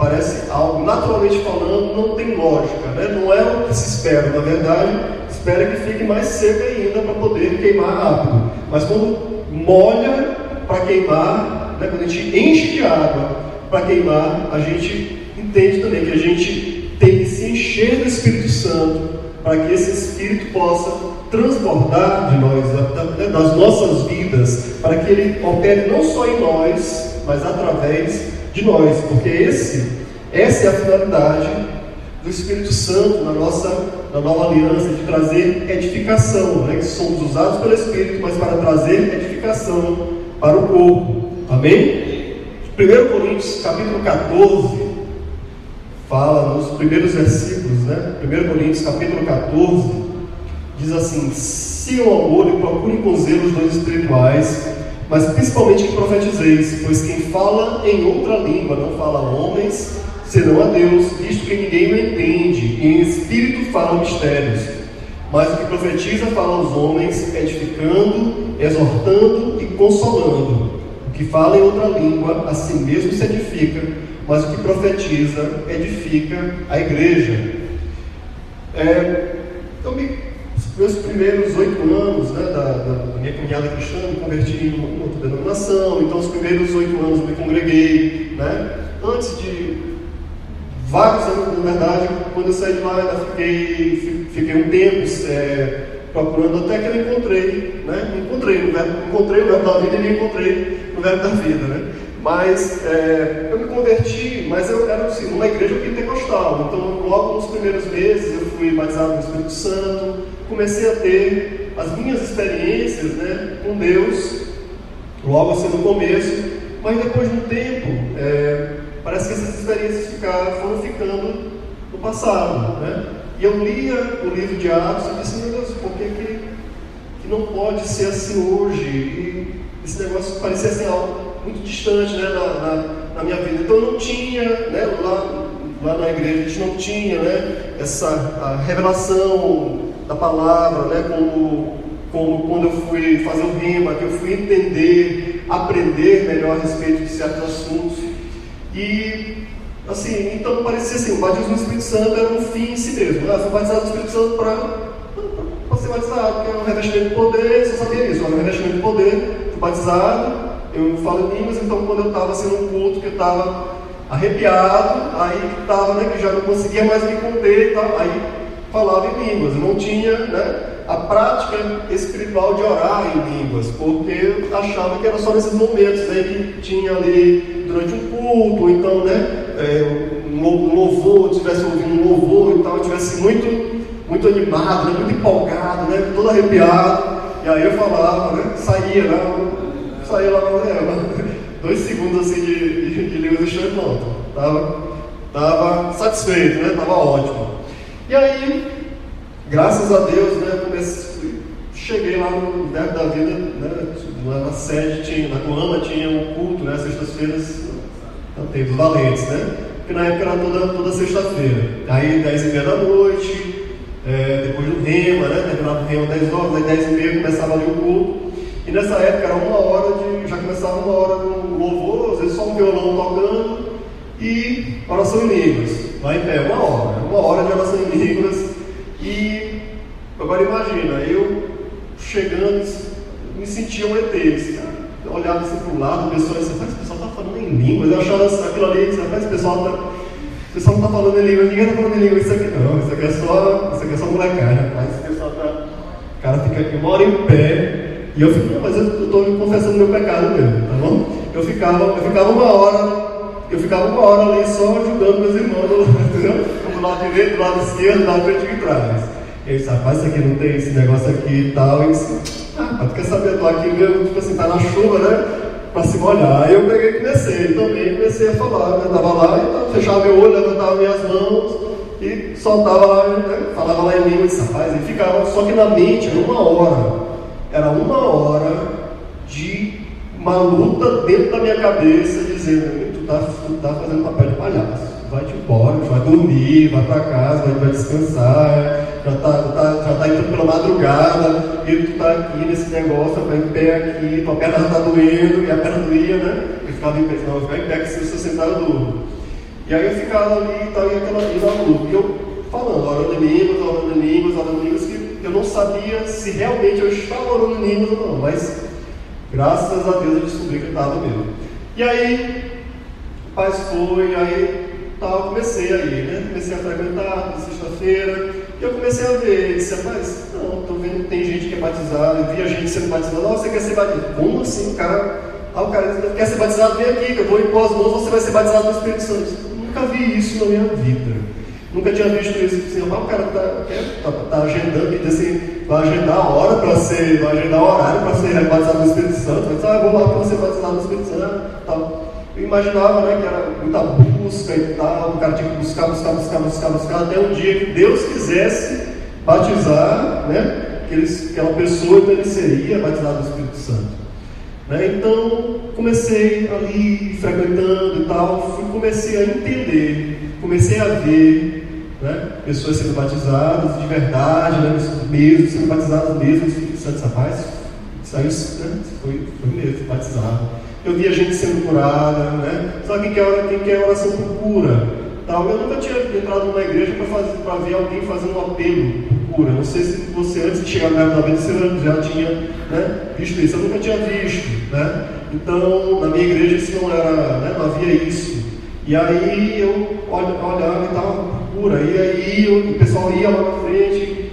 parece algo, naturalmente falando, não tem lógica, né? não é o que se espera. Na verdade, espera que fique mais seca ainda para poder queimar rápido. Mas quando molha para queimar, né? quando a gente enche de água para queimar, a gente entende também que a gente tem que se encher do Espírito Santo para que esse Espírito possa transbordar de nós, né, das nossas vidas, para que ele opere não só em nós, mas através de nós, porque esse, essa é a finalidade do Espírito Santo na nossa na nova aliança, de trazer edificação, né? que somos usados pelo Espírito, mas para trazer edificação para o corpo. Amém? 1 Coríntios capítulo 14 fala nos primeiros versículos, né? 1 Coríntios capítulo 14 diz assim: se o amor e procurem com zelo os dons espirituais, mas principalmente que profetizeis, pois quem fala em outra língua não fala a homens, senão a Deus, visto que ninguém o entende, e em espírito fala mistérios. Mas o que profetiza fala aos homens, edificando, exortando e consolando. O que fala em outra língua, a si mesmo se edifica, mas o que profetiza edifica a igreja. É, eu me meus primeiros oito anos né, da, da, minha caminhada cristã, me converti em outra denominação, então os primeiros oito anos eu me congreguei. Né? Antes de vários anos, na verdade, quando eu saí de lá, ainda fiquei, fiquei um tempo é, procurando até que eu encontrei, né? Encontrei no encontrei o verbo da vida e me encontrei no verbo da vida, né? Mas é, eu me converti, mas eu era assim, numa igreja pentecostal. Então, logo nos primeiros meses, eu fui batizado no Espírito Santo, comecei a ter as minhas experiências né, com Deus, logo assim no começo, mas depois de um tempo, é, parece que essas experiências ficaram, foram ficando no passado. Né? E eu lia o livro de Atos e disse, meu Deus, por que, que, que não pode ser assim hoje? E esse negócio parecia assim algo muito distante né, na, na, na, minha vida. Então eu não tinha, né, lá, lá na igreja a gente não tinha né, essa revelação da palavra, né, como, como quando eu fui fazer o rima, que eu fui entender, aprender melhor a respeito de certos assuntos. E assim, então parecia assim, o batismo do Espírito Santo era um fim em si mesmo. Ah, fui batizado no Espírito Santo para ser batizado, que é um revestimento de poder, você sabia isso, é um revestimento de poder, fui batizado, eu falo línguas, então quando eu estava assim num culto que eu estava arrepiado, aí estava, né, que já não conseguia mais me conter e tal, aí falava em línguas, não tinha né, a prática espiritual de orar em línguas, porque achava que era só nesses momentos né, que tinha ali durante um culto, ou então né, é, um louvor, tivesse ouvindo um louvor e tal, eu tivesse muito, muito animado, né, muito empolgado, né, todo arrepiado, e aí eu falava, né, saía, né, saí lá na janela. [laughs] Dois segundos assim de, de, de línguas estranhas, pronto. Tava, tava satisfeito, né? Tava ótimo. E aí, graças a Deus, né? Comecei, cheguei lá no Verbo da Vida, né? Na sede, tinha, na Coama tinha um culto, né? Sextas-feiras, tem dos valentes, né? Que na época era toda, toda sexta-feira. Aí, dez e meia da noite, é, depois do rema, né? Terminava o rema 10 horas, aí 10 e meia começava ali o culto. E nessa época era uma hora de. já começava uma hora do louvor, às vezes só um violão tocando e oração em línguas. Lá em pé, uma hora, uma hora de oração em línguas. E agora imagina, eu chegando, me sentia um ET, eu olhava assim para o lado, o pessoal disse, esse pessoal está falando em línguas, eu achava assim, aquilo ali, esse pessoal tá, o pessoal não está falando em línguas, ninguém está falando em línguas, isso aqui não, isso aqui é só, isso aqui é só molecagem, mas esse pessoal está, o cara fica aqui uma hora em pé, e eu fico, mas eu estou confessando meu pecado mesmo, tá bom? Eu ficava, eu ficava uma hora eu ficava uma hora ali só ajudando meus irmãos, [laughs] entendeu? Do lado direito, do lado esquerdo, do lado frente e trás. E disse, rapaz, isso aqui não tem esse negócio aqui e tal. E disse, ah, tu quer saber, eu tô aqui mesmo, tipo assim, tá na chuva, né? Pra se molhar. Aí eu peguei e comecei, também comecei a falar, né? Tava lá, então, fechava meu olho, levantava minhas mãos e soltava lá, né? falava lá em língua, rapaz, e ficava, só que na mente era uma hora. Era uma hora de uma luta dentro da minha cabeça, dizendo, tu tá, fazendo papel de palhaço vai-te embora, vai dormir, vai para casa, vai, vai descansar, já está tá, já tá indo pela madrugada, e tu está aqui nesse negócio, vai em pé aqui, tua perna já está doendo, e a perna doía, né? Eu ficava em pé, não, eu ficava em pé, que se você sentar eu durmo. E aí eu ficava ali e tal, e aquela na luta, e eu falando, orando em línguas, orando em línguas, orando em línguas, que eu não sabia se realmente eu estava orando em línguas ou não, mas graças a Deus eu descobri que eu estava mesmo. E aí, paz foi, aí tal, comecei aí, né? Comecei a frequentar sexta-feira, e eu comecei a ver, disse, rapaz, não, estou vendo que tem gente que é batizada, eu vi a gente sendo batizada, oh, você quer ser batizado? Como assim, cara? Ah, o cara quer ser batizado, vem aqui, que eu vou impor as mãos, você vai ser batizado no Espírito Santo. Eu nunca vi isso na minha vida. Nunca tinha visto isso. Assim, ah, o cara está tá, tá agendando, assim, vai agendar a hora para ser, vai agendar o horário para ser batizado no Espírito Santo. Dizer, ah, vou lá para ser batizado no Espírito Santo. Tal. Eu imaginava né, que era muita busca e tal, o cara tinha que buscar, buscar, buscar, buscar, buscar, até um dia que Deus quisesse batizar né, aqueles, aquela pessoa, então ele seria batizado no Espírito Santo. Né? Então, comecei ali frequentando e tal, fui, comecei a entender, comecei a ver né, pessoas sendo batizadas de verdade, né, mesmo, sendo batizadas mesmo Espírito Santo, rapaz, saiu, né, foi, foi mesmo, batizado eu via gente sendo curada, né? Sabe quem quer, quem quer oração por cura? Tal. Eu nunca tinha entrado numa igreja para ver alguém fazendo um apelo por cura. Não sei se você, antes de chegar na vida, você já tinha né, visto isso. Eu nunca tinha visto, né? Então, na minha igreja isso não era, né, não havia isso. E aí eu olhava e estava por cura. E aí eu, o pessoal ia lá na frente,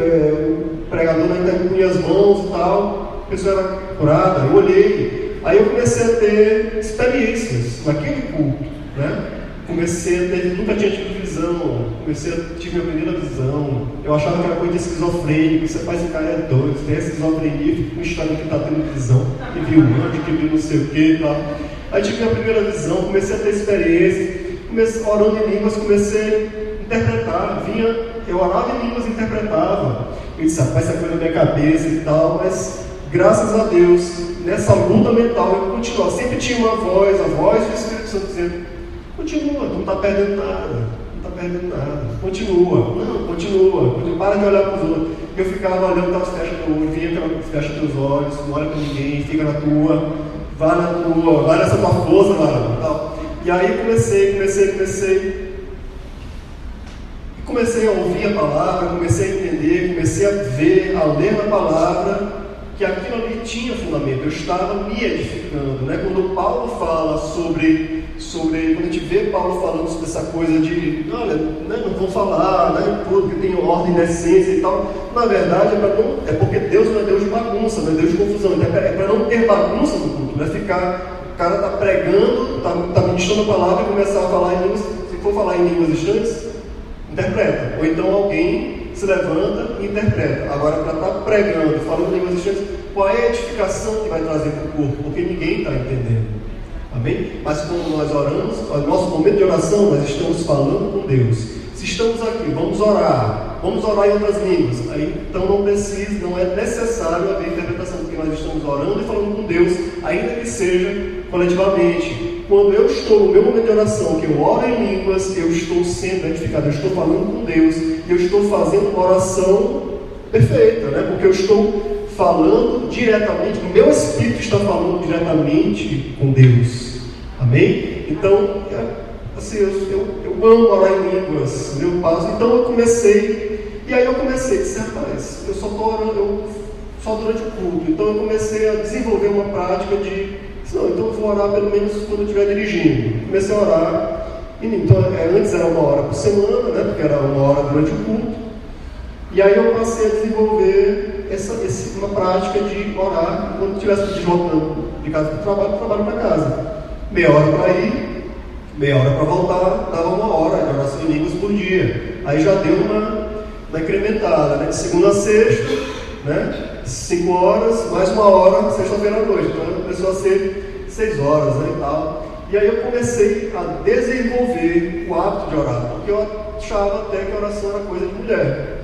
é, o pregador ainda impunha as mãos e tal, a pessoa era curada. Eu olhei, Aí eu comecei a ter experiências naquele culto, né? Comecei a ter, nunca tinha tido visão, comecei a tive minha primeira visão. Eu achava que era coisa de esquizofrênico, você faz um cara é doido, você tem esquizofrenia, fica com um estado que está tendo visão, que viu um anjo, que viu não sei o que e tal. Aí tive minha primeira visão, comecei a ter experiência, comecei orando em línguas, comecei a interpretar, vinha, eu orava em línguas e interpretava. Eu disse, rapaz, essa coisa na minha cabeça e tal, mas graças a Deus, nessa luta mental, eu continuava. Sempre tinha uma voz, a voz do Espírito Santo dizendo: continua, tu não está perdendo nada, não está perdendo nada, continua, não, continua, continua, para de olhar para os outros. Eu ficava olhando, tá, fecha teu olho, vinha, fecha teus olhos, não olha para ninguém, fica na tua, vai na tua, vai nessa tua força, mano. E aí comecei, comecei, comecei. Comecei a ouvir a palavra, comecei a entender, comecei a ver, a ler a palavra que aquilo ali tinha fundamento, eu estava me edificando. Né? Quando Paulo fala sobre, sobre, quando a gente vê Paulo falando sobre essa coisa de, olha, né, não vão falar, né, tudo que tem ordem na essência e tal, na verdade é, não, é porque Deus não é Deus de bagunça, não é Deus de confusão, é para não ter bagunça no culto, não é ficar, o cara está pregando, está tá ministrando a palavra e começar a falar em línguas, se for falar em línguas distantes, interpreta, ou então alguém se levanta e interpreta. Agora, para estar tá pregando, falando línguas estranhas, qual é a edificação que vai trazer para o corpo? Porque ninguém está entendendo. Amém? Mas quando nós oramos, no nosso momento de oração, nós estamos falando com Deus. Se estamos aqui, vamos orar, vamos orar em outras línguas. Aí, então não precisa, não é necessário haver interpretação, porque nós estamos orando e falando com Deus, ainda que seja coletivamente quando eu estou no meu momento de oração, que eu oro em línguas, eu estou sendo edificado, eu estou falando com Deus, eu estou fazendo uma oração perfeita, né? porque eu estou falando diretamente, o meu espírito está falando diretamente com Deus. Amém? Então, é, assim, eu, eu, eu amo orar em línguas, meu passo. Então eu comecei, e aí eu comecei, disse, rapaz, eu só estou orando, eu, só durante o culto. Então eu comecei a desenvolver uma prática de não, então eu vou orar pelo menos quando eu estiver dirigindo. Comecei a orar. Então, é, antes era uma hora por semana, né, porque era uma hora durante o culto. E aí eu passei a desenvolver essa, essa, uma prática de orar quando estivesse deslocando de casa para o trabalho, trabalho para casa. Meia hora para ir, meia hora para voltar, dava uma hora de oração em línguas por dia. Aí já deu uma, uma incrementada, né? De segunda a sexta, né? Cinco horas, mais uma hora, sexta-feira à noite. Começou a ser seis horas, né? E tal. E aí eu comecei a desenvolver o hábito de orar, porque eu achava até que a oração era coisa de mulher.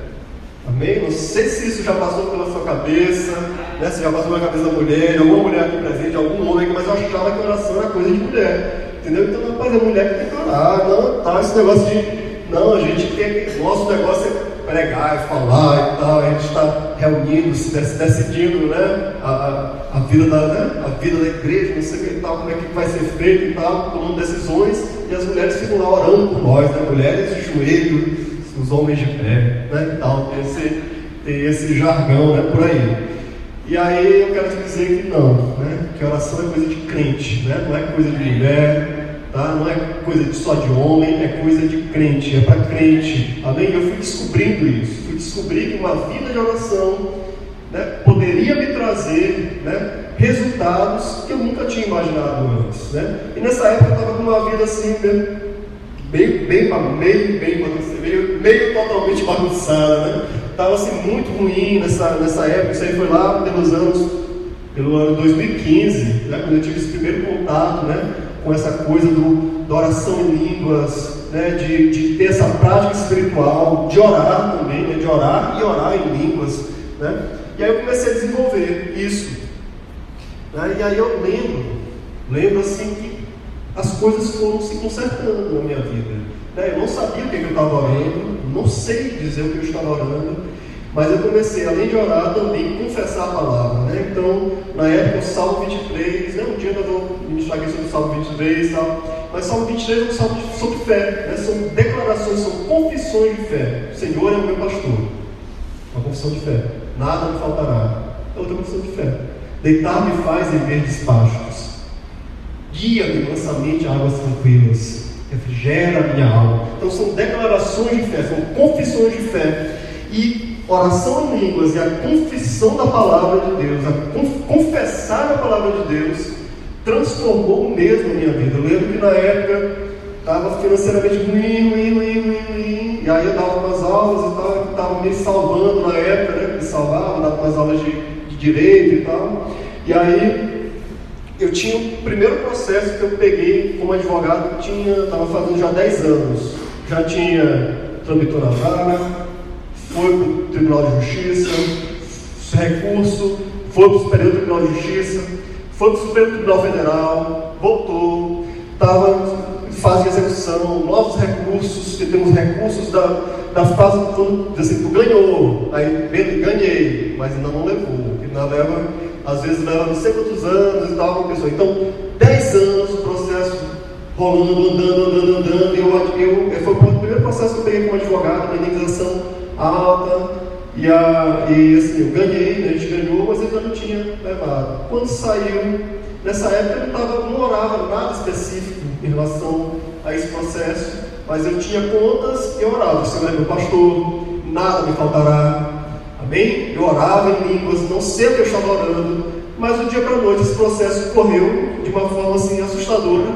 Amém? Não sei se isso já passou pela sua cabeça, né? se já passou pela cabeça da mulher, alguma mulher aqui presente, algum homem, mas eu achava que a oração era coisa de mulher. Entendeu? Então, rapaz, a mulher que tem que orar, não, tá, esse negócio de. Não, a gente tem. Nosso negócio é pregar, é falar e tal, a gente está reunindo, se decidindo, né? A, a, vida da, né? a vida da igreja, não sei o que tal, como é que vai ser feito e tal, tomando decisões, e as mulheres ficam lá orando por nós, né? Mulheres de joelho, os homens de pé, né? E tal, tem esse, tem esse jargão, né? Por aí. E aí eu quero te dizer que não, né? Que oração é coisa de crente, né? Não é coisa de mulher, tá? Não é coisa só de homem, é coisa de crente, é para crente. Amém? Eu fui descobrindo isso, fui descobrir que uma vida de oração né, poderia me trazer né, resultados que eu nunca tinha imaginado antes. Né? E nessa época eu estava com uma vida assim, bem, bem, bem, meio, bem meio, meio totalmente [laughs] bagunçada. Né? estava assim, muito ruim nessa, nessa época. Isso aí foi lá pelos anos, pelo ano 2015, né, quando eu tive esse primeiro contato né, com essa coisa do, da oração em línguas, né, de, de ter essa prática espiritual, de orar também, né, de orar e orar em línguas. Né? E aí eu comecei a desenvolver isso. Né, e aí eu lembro, lembro assim que as coisas foram se consertando na minha vida. Né? Eu não sabia o que, que eu estava orando, não sei dizer o que eu estava orando, mas eu comecei, além de orar, também confessar a palavra. Né? Então, na época, o Salmo 23, né? um dia eu vou ministrar aqui sobre o Salmo 23 e tal, mas Salmo 23 é um salmo sobre fé, né? são declarações, são confissões de fé. O Senhor é o meu pastor, uma confissão de fé, nada me faltará. É outra confissão de fé. Deitar-me faz em verdes pastos, guia-me mansamente a águas tranquilas refrigera a minha alma. Então são declarações de fé, são confissões de fé. E oração em línguas e a confissão da palavra de Deus, a confessar a palavra de Deus, transformou mesmo a minha vida. Eu lembro que na época estava financeiramente ruim, ruim, ruim, ruim, ruim. E aí eu dava umas aulas e tal, estava me salvando na época, né? Me salvava, dava umas aulas de, de direito e tal. E aí eu tinha o primeiro processo que eu peguei como advogado, tinha, estava fazendo já 10 anos. Já tinha tramitou na vara, foi para o Tribunal de Justiça, recurso, foi para o Superior Tribunal de Justiça, foi para o Superior Tribunal Federal, voltou, estava em fase de execução, novos recursos, que temos recursos da, da fase quando assim, tu ganhou, aí ganhei, mas ainda não levou, que ainda leva às vezes leva não sei quantos anos e tal, pessoa. Então, 10 anos o processo rolando, andando, andando, andando. Eu, eu, foi o primeiro processo que eu peguei como advogado, uma indenização alta. E, a, e assim, eu ganhei, né, a gente ganhou, mas ainda não tinha levado. Quando saiu, nessa época eu não, tava, não orava nada específico em relação a esse processo, mas eu tinha contas e orava. O Senhor é meu pastor, nada me faltará, Amém? Eu orava em línguas, não sei o que eu estava orando, mas do dia para noite esse processo correu de uma forma assim assustadora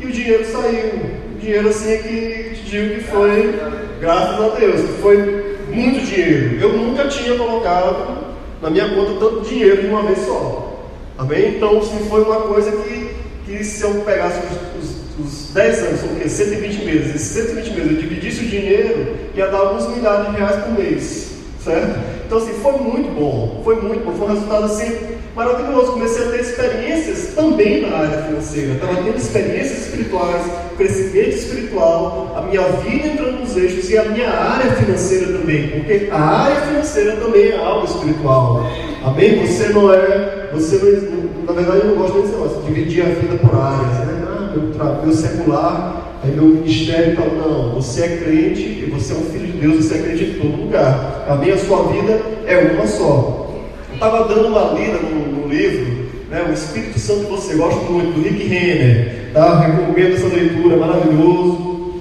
e o dinheiro saiu. O dinheiro assim é que digo que foi, graças a Deus, foi muito dinheiro. Eu nunca tinha colocado na minha conta tanto dinheiro de uma vez só. Amém? Então, assim, foi uma coisa que, que se eu pegasse os, os, os 10 anos, são o quê? 120 meses, esses 120 meses eu dividisse o dinheiro, ia dar alguns milhares de reais por mês. Certo? Então, assim, foi muito bom, foi muito bom, foi um resultado assim maravilhoso. Comecei a ter experiências também na área financeira, estava tendo experiências espirituais, crescimento espiritual, a minha vida entrando nos eixos e a minha área financeira também, porque a área financeira também é algo espiritual. Amém? Você não é, você não, na verdade eu não gosto desse negócio, dividir a vida por áreas, né? Ah, meu, meu secular Aí meu ministério fala, não, você é crente e você é um filho de Deus, você é crente em todo lugar. Amém? A sua vida é uma só. Eu estava dando uma lida no, livro, né, O Espírito Santo que você gosta muito, do Rick Renner. Tá? Recomendo essa leitura, maravilhoso.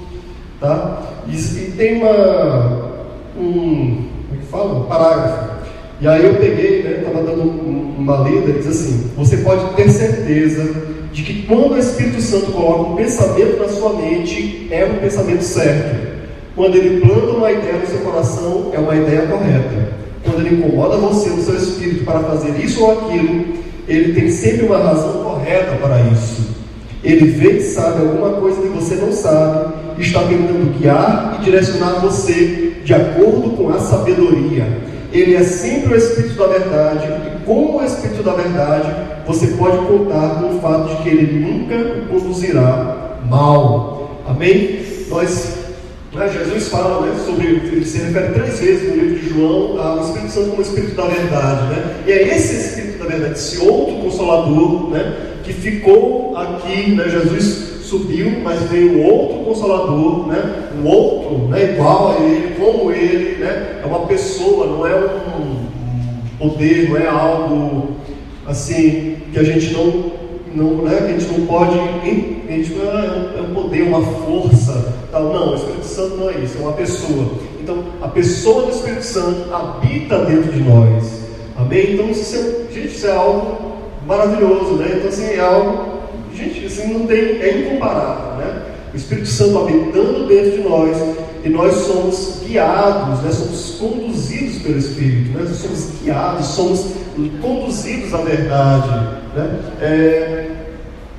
Tá? E, e tem uma. Um, como é que fala? Um parágrafo. E aí eu peguei, né, estava dando uma lida, diz assim: Você pode ter certeza de que quando o Espírito Santo coloca um pensamento na sua mente, é um pensamento certo. Quando ele planta uma ideia no seu coração, é uma ideia correta. Quando ele incomoda você no seu espírito para fazer isso ou aquilo, ele tem sempre uma razão correta para isso. Ele vê e sabe alguma coisa que você não sabe, está tentando guiar e direcionar você de acordo com a sabedoria. Ele é sempre o Espírito da Verdade, e como o Espírito da Verdade, você pode contar com o fato de que ele nunca o conduzirá mal. Amém? Nós, né, Jesus fala né, sobre, ele se refere três vezes no livro de João ao Espírito Santo como Espírito da Verdade. Né? E é esse Espírito da Verdade, esse outro Consolador, né, que ficou aqui, né, Jesus subiu, mas veio outro consolador, né? um outro né? igual a ele, como ele, né? é uma pessoa, não é um poder, não é algo assim que a gente não, não né? a gente não pode, a gente não é, é um poder, uma força, tal. não, o Espírito Santo não é isso, é uma pessoa. Então, a pessoa do Espírito Santo habita dentro de nós. Amém? Então, isso é, gente, isso é algo maravilhoso, né? Então, assim, é algo Gente, assim não tem, é incomparável, né? O Espírito Santo habitando dentro de nós e nós somos guiados, né? somos conduzidos pelo Espírito, né? somos guiados, somos conduzidos à verdade. Né? É,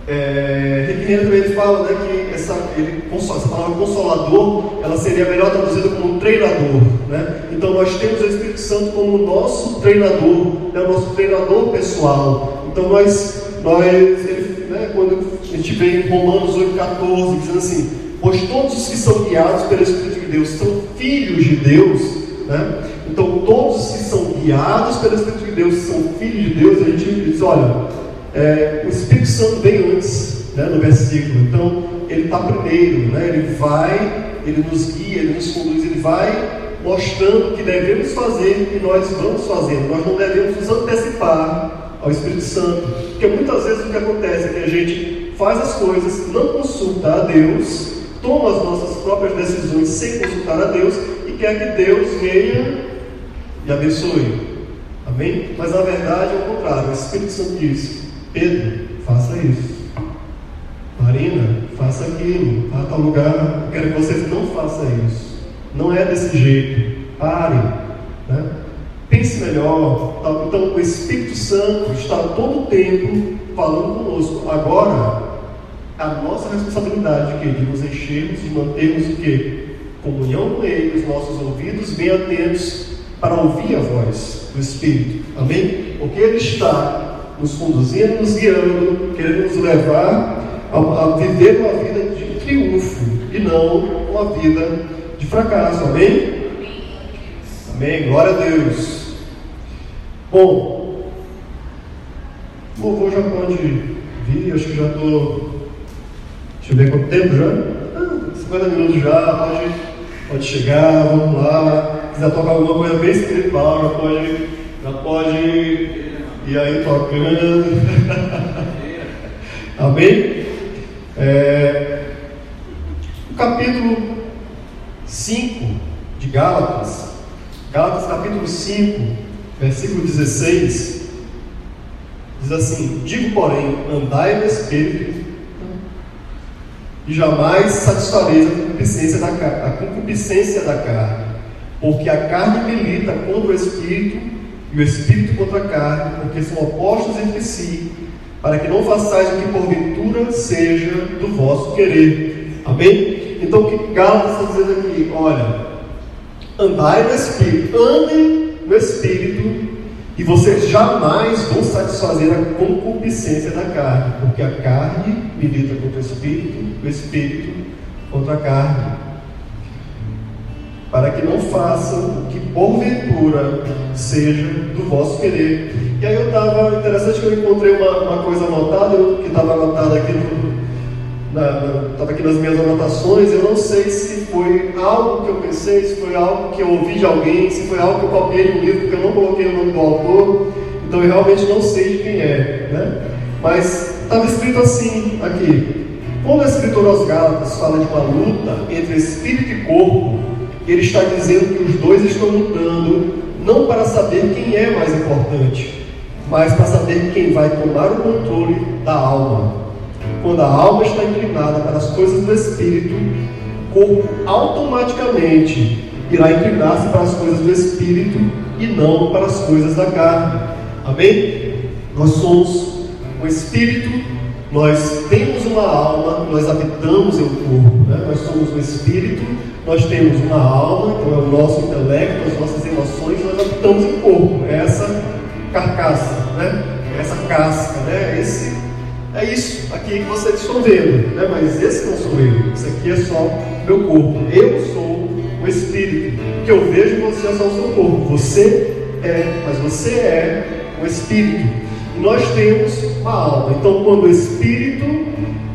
é, também fala né, que essa, ele, essa palavra consolador ela seria melhor traduzida como treinador. Né? Então nós temos o Espírito Santo como nosso treinador, né, o nosso treinador pessoal. Então nós, nós ele né, quando a gente vê em Romanos 8,14, dizendo assim: Pois todos os que são guiados pelo Espírito de Deus são filhos de Deus, né? Então, todos os que são guiados pelo Espírito de Deus são filhos de Deus, a gente diz: olha, é, o Espírito Santo vem antes, né, no versículo, então ele está primeiro, né, ele vai, ele nos guia, ele nos conduz, ele vai mostrando o que devemos fazer e nós vamos fazendo, nós não devemos nos antecipar ao Espírito Santo. Porque muitas vezes o que acontece é que a gente faz as coisas, não consulta a Deus, toma as nossas próprias decisões sem consultar a Deus e quer que Deus venha e abençoe. Amém? Mas na verdade é o contrário. O Espírito Santo diz: Pedro, faça isso. Marina, faça aquilo. Vá a tal lugar. Eu quero que você não faça isso. Não é desse jeito. Pare. Né? pense melhor. Então, o Espírito Santo está todo o tempo falando conosco. Agora, a nossa responsabilidade que de nos enchermos e mantermos o que? Comunhão com Ele, os nossos ouvidos bem atentos para ouvir a voz do Espírito. Amém? Porque Ele está nos conduzindo, nos guiando, querendo nos levar a, a viver uma vida de triunfo e não uma vida de fracasso. Amém? Amém. Glória a Deus. Bom, o louvor já pode vir, acho que já estou. Deixa eu ver quanto tempo já. Ah, 50 minutos já, pode, pode chegar, vamos lá. Se quiser tocar alguma coisa bem espiritual, já pode, já pode ir aí tocando. [laughs] Amém? É, o capítulo 5 de Gálatas, Gálatas capítulo 5, versículo 16, diz assim: Digo, porém, andai no espírito, e jamais satisfareis a concupiscência da, a concupiscência da carne, porque a carne milita contra o espírito, e o espírito contra a carne, porque são opostos entre si, para que não façais o que porventura seja do vosso querer. Amém? Então o que Gálatas está dizendo aqui? Olha, andai no espírito, andem o espírito e vocês jamais vão satisfazer a concupiscência da carne, porque a carne milita contra o espírito, o espírito contra a carne. Para que não façam o que porventura seja do vosso querer. E aí eu estava, interessante que eu encontrei uma, uma coisa anotada, que estava anotada aqui no, estava aqui nas minhas anotações, eu não sei se foi algo que eu pensei, se foi algo que eu ouvi de alguém, se foi algo que eu copiei no livro, porque eu não coloquei o nome do autor, então eu realmente não sei de quem é. Né? Mas estava escrito assim aqui. Quando o escritor aos Gálatas fala de uma luta entre espírito e corpo, ele está dizendo que os dois estão lutando não para saber quem é mais importante, mas para saber quem vai tomar o controle da alma. Quando a alma está inclinada para as coisas do Espírito, o corpo automaticamente irá inclinar-se para as coisas do Espírito e não para as coisas da carne. Amém? Nós somos o Espírito, nós temos uma alma, nós habitamos em um corpo, né? nós somos o Espírito, nós temos uma alma, então é o nosso intelecto, as nossas emoções, nós habitamos em corpo, é essa carcaça, né? é essa casca, né? esse, é isso aqui que vocês estão vendo, né? mas esse não sou eu, isso aqui é só meu corpo, eu sou o Espírito, o que eu vejo você é só o seu corpo, você é, mas você é o Espírito nós temos uma alma. Então, quando o espírito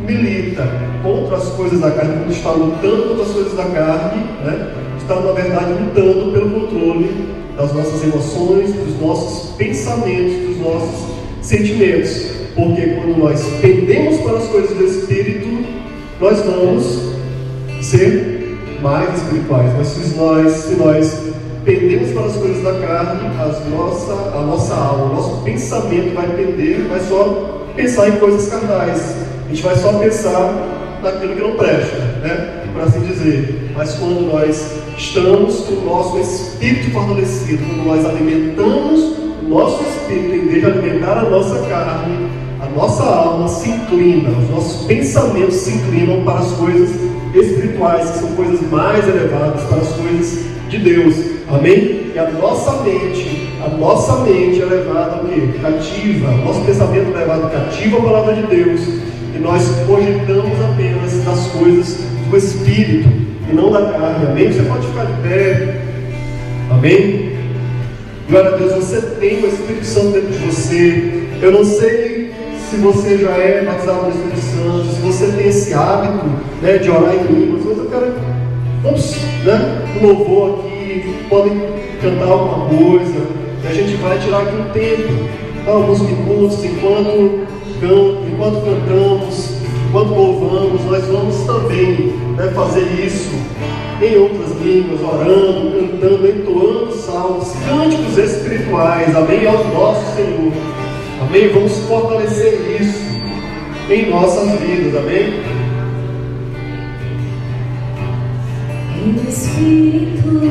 milita contra as coisas da carne, quando está lutando contra as coisas da carne, né, está, na verdade, lutando pelo controle das nossas emoções, dos nossos pensamentos, dos nossos sentimentos. Porque quando nós pendemos para as coisas do espírito, nós vamos ser mais espirituais. Mas se nós, se nós pendemos para as coisas da carne, as nossa, a nossa alma, o nosso pensamento vai pender, vai só pensar em coisas carnais. A gente vai só pensar naquilo que não presta, né? Por assim dizer. Mas quando nós estamos com o nosso espírito fortalecido, quando nós alimentamos nosso espírito, em vez de alimentar a nossa carne, a nossa alma se inclina, os nossos pensamentos se inclinam para as coisas espirituais, que são coisas mais elevadas, para as coisas de Deus. Amém? E a nossa mente, a nossa mente é levada ao quê? Cativa. O nosso pensamento é levado cativo à palavra de Deus. E nós cogitamos apenas das coisas do Espírito e não da carne. Amém? Você pode ficar de pé. Amém? Glória a Deus, você tem o Espírito Santo dentro de você. Eu não sei se você já é batizado no Espírito Santo, se você tem esse hábito né, de orar em línguas, mas eu quero Vamos, né? Um louvor aqui, podem cantar alguma coisa, e a gente vai tirar aqui um tempo, alguns minutos, enquanto, enquanto cantamos, enquanto louvamos, nós vamos também né, fazer isso em outras línguas, orando, cantando, entoando salmos, cânticos espirituais, amém, ao nosso Senhor, amém, vamos fortalecer isso em nossas vidas, amém. Espírito.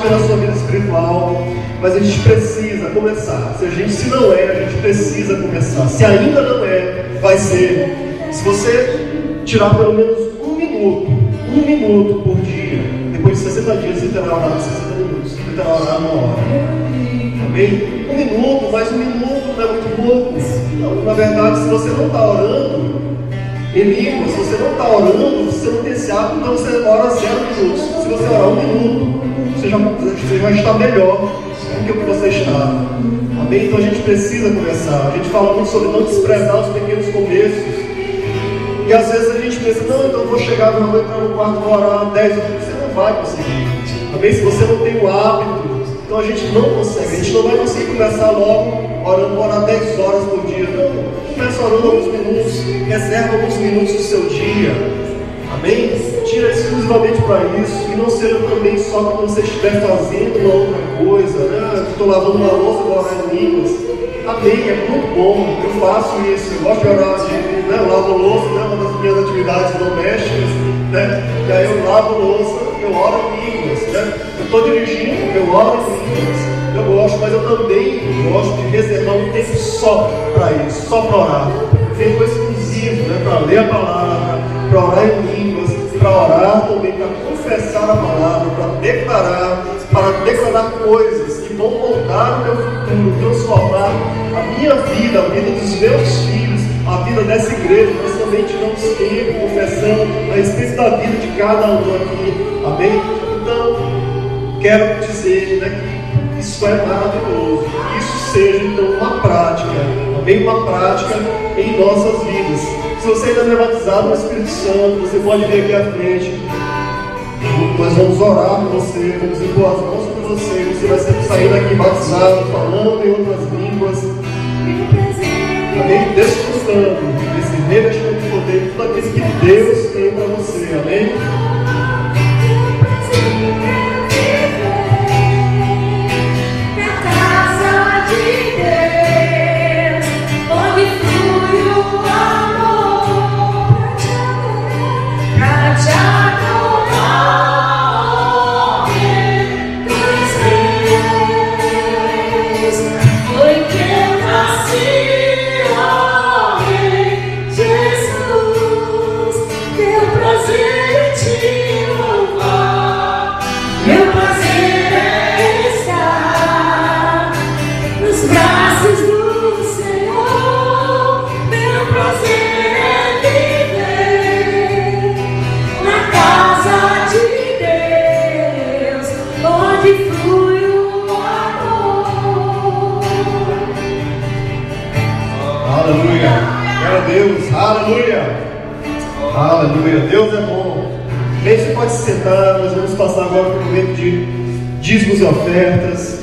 Prática na sua vida espiritual, mas a gente precisa começar. Se a gente se não é, a gente precisa começar. Se ainda não é, vai ser. Se você tirar pelo menos um minuto, um minuto por dia, depois de 60 dias você terá orado 60 minutos, você terá orado uma hora. Amém? Um minuto, mas um minuto não é muito pouco. Não, na verdade, se você não está orando, línguas, se você não está orando, você não tem esse hábito, então você ora zero minutos. Se você orar um minuto, já, você já está melhor do que o que você está. Amém? Então a gente precisa começar. A gente fala muito sobre não desprezar os pequenos começos. E às vezes a gente pensa, não, então eu vou chegar, vou entrar no quarto, vou orar 10 minutos. Você não vai conseguir. Amém? Se você não tem o hábito, então a gente não consegue. A gente não vai conseguir começar logo orando, orar 10 horas por dia. Não. Começa orando alguns minutos, reserva alguns minutos do seu dia. Amém? Tira exclusivamente para isso. E não seja também só quando você estiver fazendo uma outra coisa. Né? Estou lavando uma louça, vou orar em línguas. Amém, é muito bom. Eu faço isso. Eu gosto de orar, de, né? lavo louça, né? uma das minhas atividades domésticas. Né? E aí eu lavo louça, eu oro em línguas. Né? Eu estou dirigindo, eu oro em línguas eu gosto, mas eu também gosto de reservar um tempo só para isso, só para orar. Tempo exclusivo, né, para ler a palavra, para orar em línguas, para orar também, para confessar a palavra, para declarar, para declarar coisas que vão moldar o meu futuro, transformar a minha vida, a vida dos meus filhos, a vida dessa igreja. Nós também tivemos tempo confessando a respeito da vida de cada um aqui. Amém? Então, quero dizer né, que isso é maravilhoso. Isso seja então uma prática, também uma prática em nossas vidas. Se você ainda não é batizado no Espírito Santo, você pode vir aqui à frente. Nós vamos orar por você, vamos impor as mãos por você. Você vai sempre sair daqui batizado, falando em outras línguas. Amém? Desfrutando desse revestimento de poder, tudo aquilo que Deus tem para você. Amém? Aleluia. Deus é bom. Bem, você pode se sentar. Nós vamos passar agora para o momento de dízimos e ofertas.